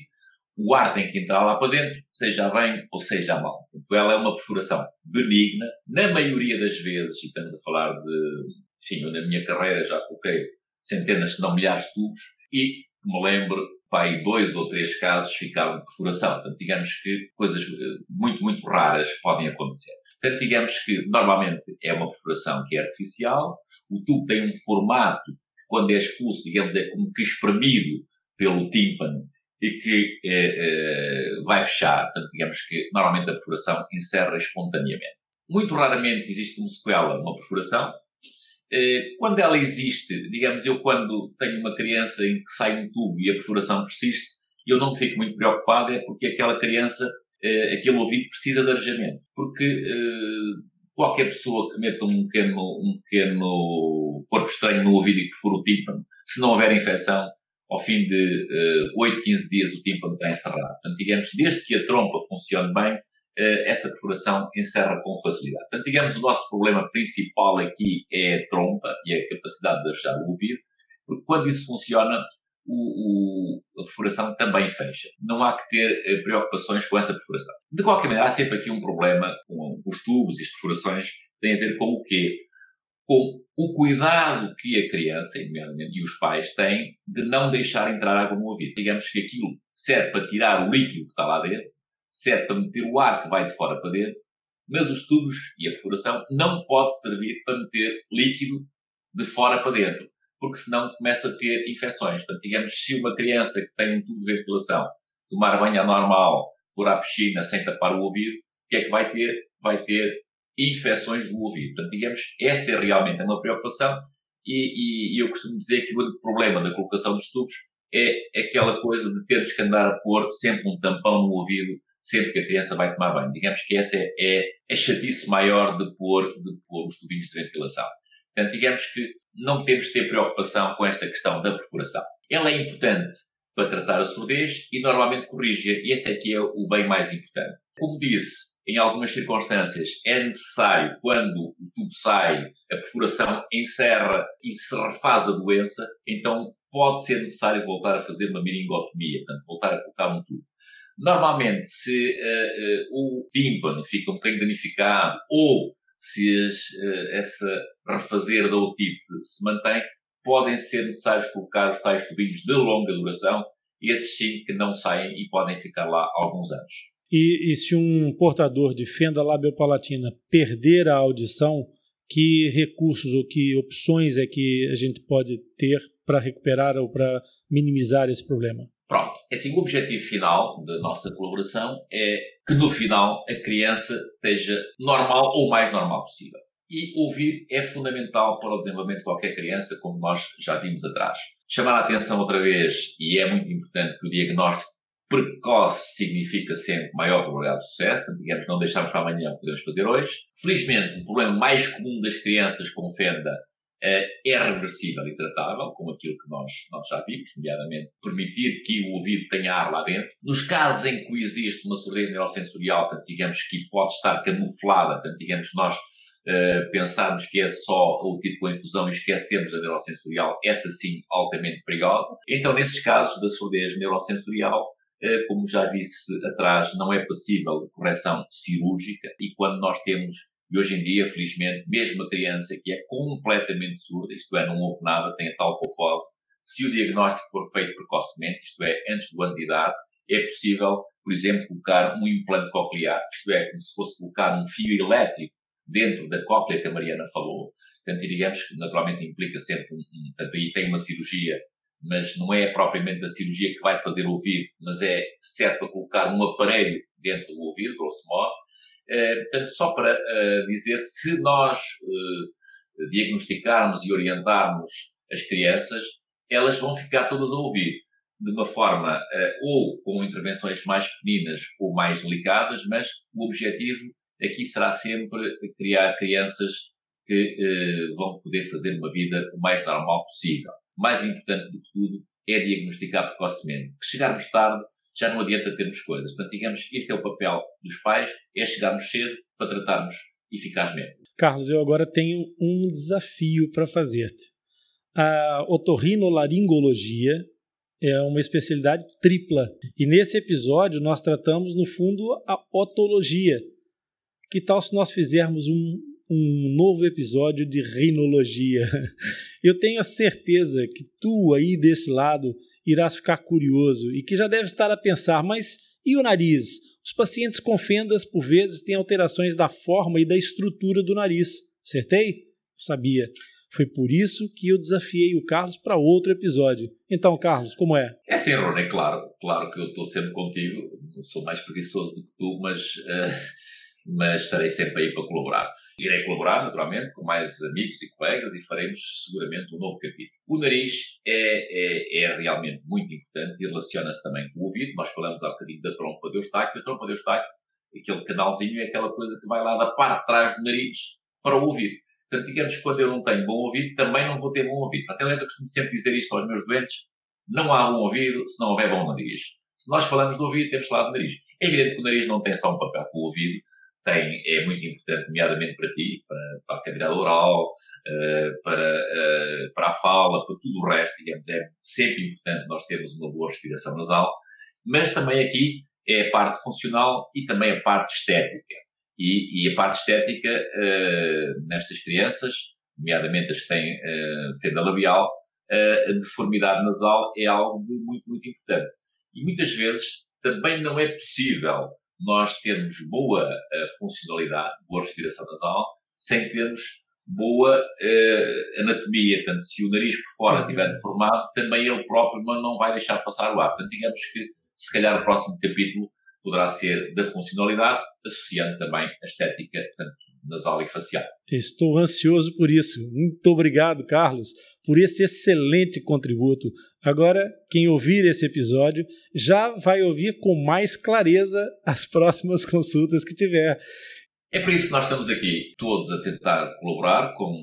o ar tem que entrar lá para dentro, seja bem ou seja mal. Ela é uma perfuração benigna, na maioria das vezes, e estamos a falar de, enfim, eu na minha carreira já coloquei centenas, se não milhares de tubos, e me lembro, pai, dois ou três casos ficaram de perfuração. Portanto, digamos que coisas eh, muito, muito raras podem acontecer. Portanto, digamos que normalmente é uma perfuração que é artificial, o tubo tem um formato que, quando é expulso, digamos, é como que espremido pelo tímpano e que eh, eh, vai fechar. Portanto, digamos que normalmente a perfuração encerra espontaneamente. Muito raramente existe como sequela uma perfuração. Eh, quando ela existe, digamos, eu quando tenho uma criança em que sai um tubo e a perfuração persiste, eu não fico muito preocupado, é porque aquela criança, eh, aquele ouvido precisa de arejamento. Porque eh, qualquer pessoa que meta um pequeno, um pequeno corpo estranho no ouvido e perfura o tímpano, se não houver infecção, ao fim de uh, 8, 15 dias o tímpano está encerrado. Portanto, digamos, desde que a trompa funcione bem, essa perfuração encerra com facilidade. Portanto, digamos, o nosso problema principal aqui é a trompa e a capacidade de deixar o ouvir, porque quando isso funciona, o, o, a perfuração também fecha. Não há que ter uh, preocupações com essa perfuração. De qualquer maneira, há sempre aqui um problema com os tubos e as perfurações, tem a ver com o quê? com o cuidado que a criança e os pais têm de não deixar entrar água no ouvido. Digamos que aquilo serve para tirar o líquido que está lá dentro, serve para meter o ar que vai de fora para dentro, mas os tubos e a perfuração não pode servir para meter líquido de fora para dentro, porque senão começa a ter infecções. Portanto, digamos, se uma criança que tem um tubo de ventilação tomar banho anormal, for à piscina sem tapar o ouvido, o que é que vai ter? Vai ter infecções do ouvido. Portanto, digamos, essa é realmente uma preocupação e, e, e eu costumo dizer que o problema da colocação dos tubos é aquela coisa de termos que andar a pôr sempre um tampão no ouvido sempre que a criança vai tomar banho. Digamos que essa é, é a chatice maior de pôr, de pôr os tubinhos de ventilação. Portanto, digamos que não temos de ter preocupação com esta questão da perfuração. Ela é importante para tratar a surdez e normalmente corrige. E esse aqui é o bem mais importante. Como disse, em algumas circunstâncias é necessário, quando o tubo sai, a perfuração encerra e se refaz a doença, então pode ser necessário voltar a fazer uma miringotomia, portanto, voltar a colocar um tubo. Normalmente, se uh, uh, o tímpano fica um bocadinho danificado ou se as, uh, essa refazer da otite se mantém, podem ser necessários colocar os tais tubinhos de longa duração, esses sim que não saem e podem ficar lá alguns anos. E, e se um portador de fenda labiopalatina perder a audição, que recursos ou que opções é que a gente pode ter para recuperar ou para minimizar esse problema? Pronto. É assim, o objetivo final da nossa colaboração é que no final a criança esteja normal ou mais normal possível. E ouvir é fundamental para o desenvolvimento de qualquer criança, como nós já vimos atrás. Chamar a atenção outra vez, e é muito importante que o diagnóstico precoce significa sempre maior probabilidade de sucesso, digamos, não deixarmos para amanhã o que podemos fazer hoje. Felizmente, o problema mais comum das crianças com fenda é reversível e tratável, como aquilo que nós, nós já vimos, nomeadamente permitir que o ouvido tenha ar lá dentro. Nos casos em que existe uma surdez neurosensorial, portanto, digamos que pode estar camuflada, portanto, digamos nós Uh, pensarmos que é só o tipo com infusão e esquecemos a neurosensorial, essa sim altamente perigosa. Então, nesses casos da surdez neurosensorial, uh, como já disse atrás, não é passível de correção cirúrgica e quando nós temos e hoje em dia, felizmente, mesmo a criança que é completamente surda, isto é, não ouve nada, tem a tal cofose, se o diagnóstico for feito precocemente, isto é, antes do ano de idade, é possível, por exemplo, colocar um implante coclear, isto é, como se fosse colocar um fio elétrico dentro da cóclea que a Mariana falou. Portanto, digamos que naturalmente implica sempre um, um aí tem uma cirurgia, mas não é propriamente a cirurgia que vai fazer ouvir, mas é certo para colocar um aparelho dentro do ouvido, grosso modo, eh, portanto, só para uh, dizer, se nós uh, diagnosticarmos e orientarmos as crianças, elas vão ficar todas a ouvir de uma forma ou com intervenções mais pequeninas ou mais delicadas, mas o objetivo aqui será sempre criar crianças que vão poder fazer uma vida o mais normal possível. Mais importante do que tudo é diagnosticar precocemente. Que chegarmos tarde já não adianta termos coisas. Portanto, digamos que este é o papel dos pais, é chegarmos cedo para tratarmos eficazmente. Carlos, eu agora tenho um desafio para fazer-te. A otorrinolaringologia é uma especialidade tripla. E nesse episódio nós tratamos, no fundo, a otologia. Que tal se nós fizermos um, um novo episódio de rinologia? <laughs> Eu tenho a certeza que tu aí desse lado irás ficar curioso e que já deve estar a pensar, mas e o nariz? Os pacientes com fendas, por vezes, têm alterações da forma e da estrutura do nariz. Acertei? Sabia. Foi por isso que eu desafiei o Carlos para outro episódio. Então, Carlos, como é? É sim, Rony, claro. Claro que eu estou sempre contigo. Não sou mais preguiçoso do que tu, mas uh, mas estarei sempre aí para colaborar. Irei colaborar, naturalmente, com mais amigos e colegas e faremos seguramente um novo capítulo. O nariz é, é, é realmente muito importante e relaciona-se também com o ouvido. Nós falamos há bocadinho da trompa de Eustáquio. A trompa de Eustáquio, aquele canalzinho, é aquela coisa que vai lá da parte de trás do nariz para o ouvido. Portanto, digamos que quando eu não tenho bom ouvido, também não vou ter bom ouvido. Até aliás, eu costumo sempre dizer isto aos meus doentes: não há bom ouvido se não houver bom nariz. Se nós falamos do ouvido, temos que falar do nariz. É evidente que o nariz não tem só um papel com o ouvido, tem, é muito importante, nomeadamente para ti, para, para a cadeirada oral, uh, para, uh, para a fala, para tudo o resto, digamos, é sempre importante nós termos uma boa respiração nasal, mas também aqui é a parte funcional e também a parte estética. E, e a parte estética uh, nestas crianças nomeadamente as que têm fenda labial, a deformidade nasal é algo de muito, muito importante. E muitas vezes também não é possível nós termos boa uh, funcionalidade, boa respiração nasal, sem termos boa uh, anatomia. Portanto, se o nariz por fora estiver deformado, também ele próprio não vai deixar passar o ar. Portanto, digamos que, se calhar, o próximo capítulo poderá ser da funcionalidade, associando também a estética, portanto, nasal e facial. Estou ansioso por isso. Muito obrigado, Carlos, por esse excelente contributo. Agora, quem ouvir esse episódio já vai ouvir com mais clareza as próximas consultas que tiver. É por isso que nós estamos aqui todos a tentar colaborar com,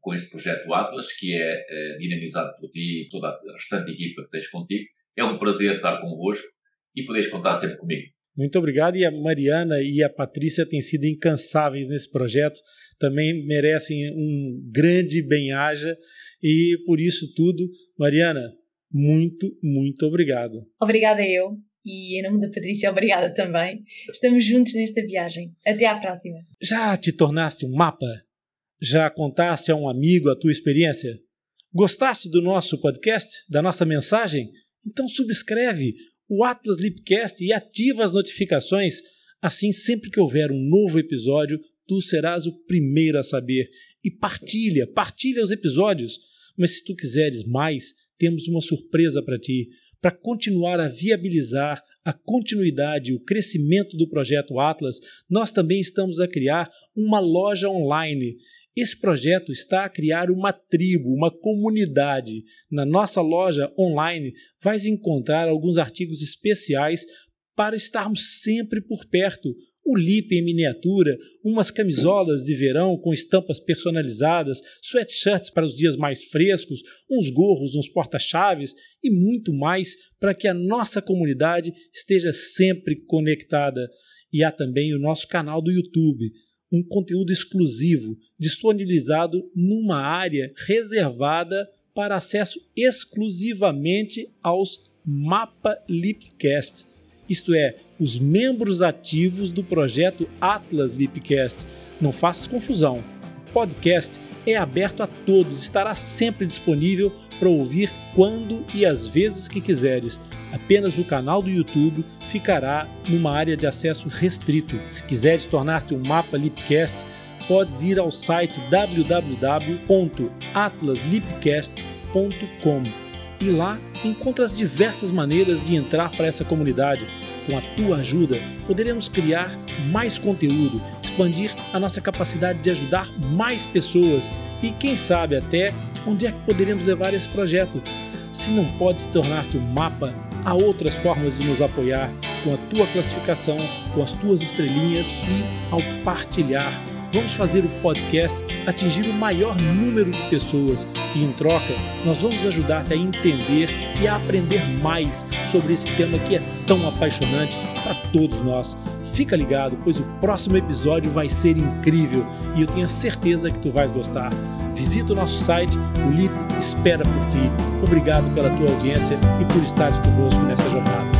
com este projeto Atlas, que é, é dinamizado por ti e toda a restante equipa que tens contigo. É um prazer estar convosco e poderes contar sempre comigo. Muito obrigado. E a Mariana e a Patrícia têm sido incansáveis nesse projeto. Também merecem um grande bem-aja. E por isso tudo, Mariana, muito, muito obrigado. Obrigada eu. E em nome da Patrícia, obrigada também. Estamos juntos nesta viagem. Até à próxima. Já te tornaste um mapa? Já contaste a um amigo a tua experiência? Gostaste do nosso podcast, da nossa mensagem? Então subscreve o Atlas Lipcast e ativa as notificações. Assim, sempre que houver um novo episódio, tu serás o primeiro a saber. E partilha, partilha os episódios. Mas se tu quiseres mais, temos uma surpresa para ti. Para continuar a viabilizar a continuidade e o crescimento do projeto Atlas, nós também estamos a criar uma loja online. Esse projeto está a criar uma tribo, uma comunidade. Na nossa loja online, vais encontrar alguns artigos especiais para estarmos sempre por perto. O lip em miniatura, umas camisolas de verão com estampas personalizadas, sweatshirts para os dias mais frescos, uns gorros, uns porta-chaves e muito mais para que a nossa comunidade esteja sempre conectada. E há também o nosso canal do YouTube um conteúdo exclusivo disponibilizado numa área reservada para acesso exclusivamente aos Mapa Lipcast, isto é, os membros ativos do projeto Atlas Lipcast. Não faças confusão. O podcast é aberto a todos, estará sempre disponível para ouvir quando e as vezes que quiseres. Apenas o canal do YouTube ficará numa área de acesso restrito. Se quiseres tornar-te um mapa Lipcast, podes ir ao site www.atlaslipcast.com e lá encontras diversas maneiras de entrar para essa comunidade. Com a tua ajuda, poderemos criar mais conteúdo, expandir a nossa capacidade de ajudar mais pessoas e, quem sabe, até onde é que poderemos levar esse projeto. Se não podes tornar-te um mapa, há outras formas de nos apoiar com a tua classificação, com as tuas estrelinhas e ao partilhar. Vamos fazer o podcast atingir o maior número de pessoas e, em troca, nós vamos ajudar-te a entender e a aprender mais sobre esse tema que é tão apaixonante para todos nós. Fica ligado, pois o próximo episódio vai ser incrível e eu tenho certeza que tu vais gostar. Visita o nosso site, o LIP espera por ti. Obrigado pela tua audiência e por estares conosco nessa jornada.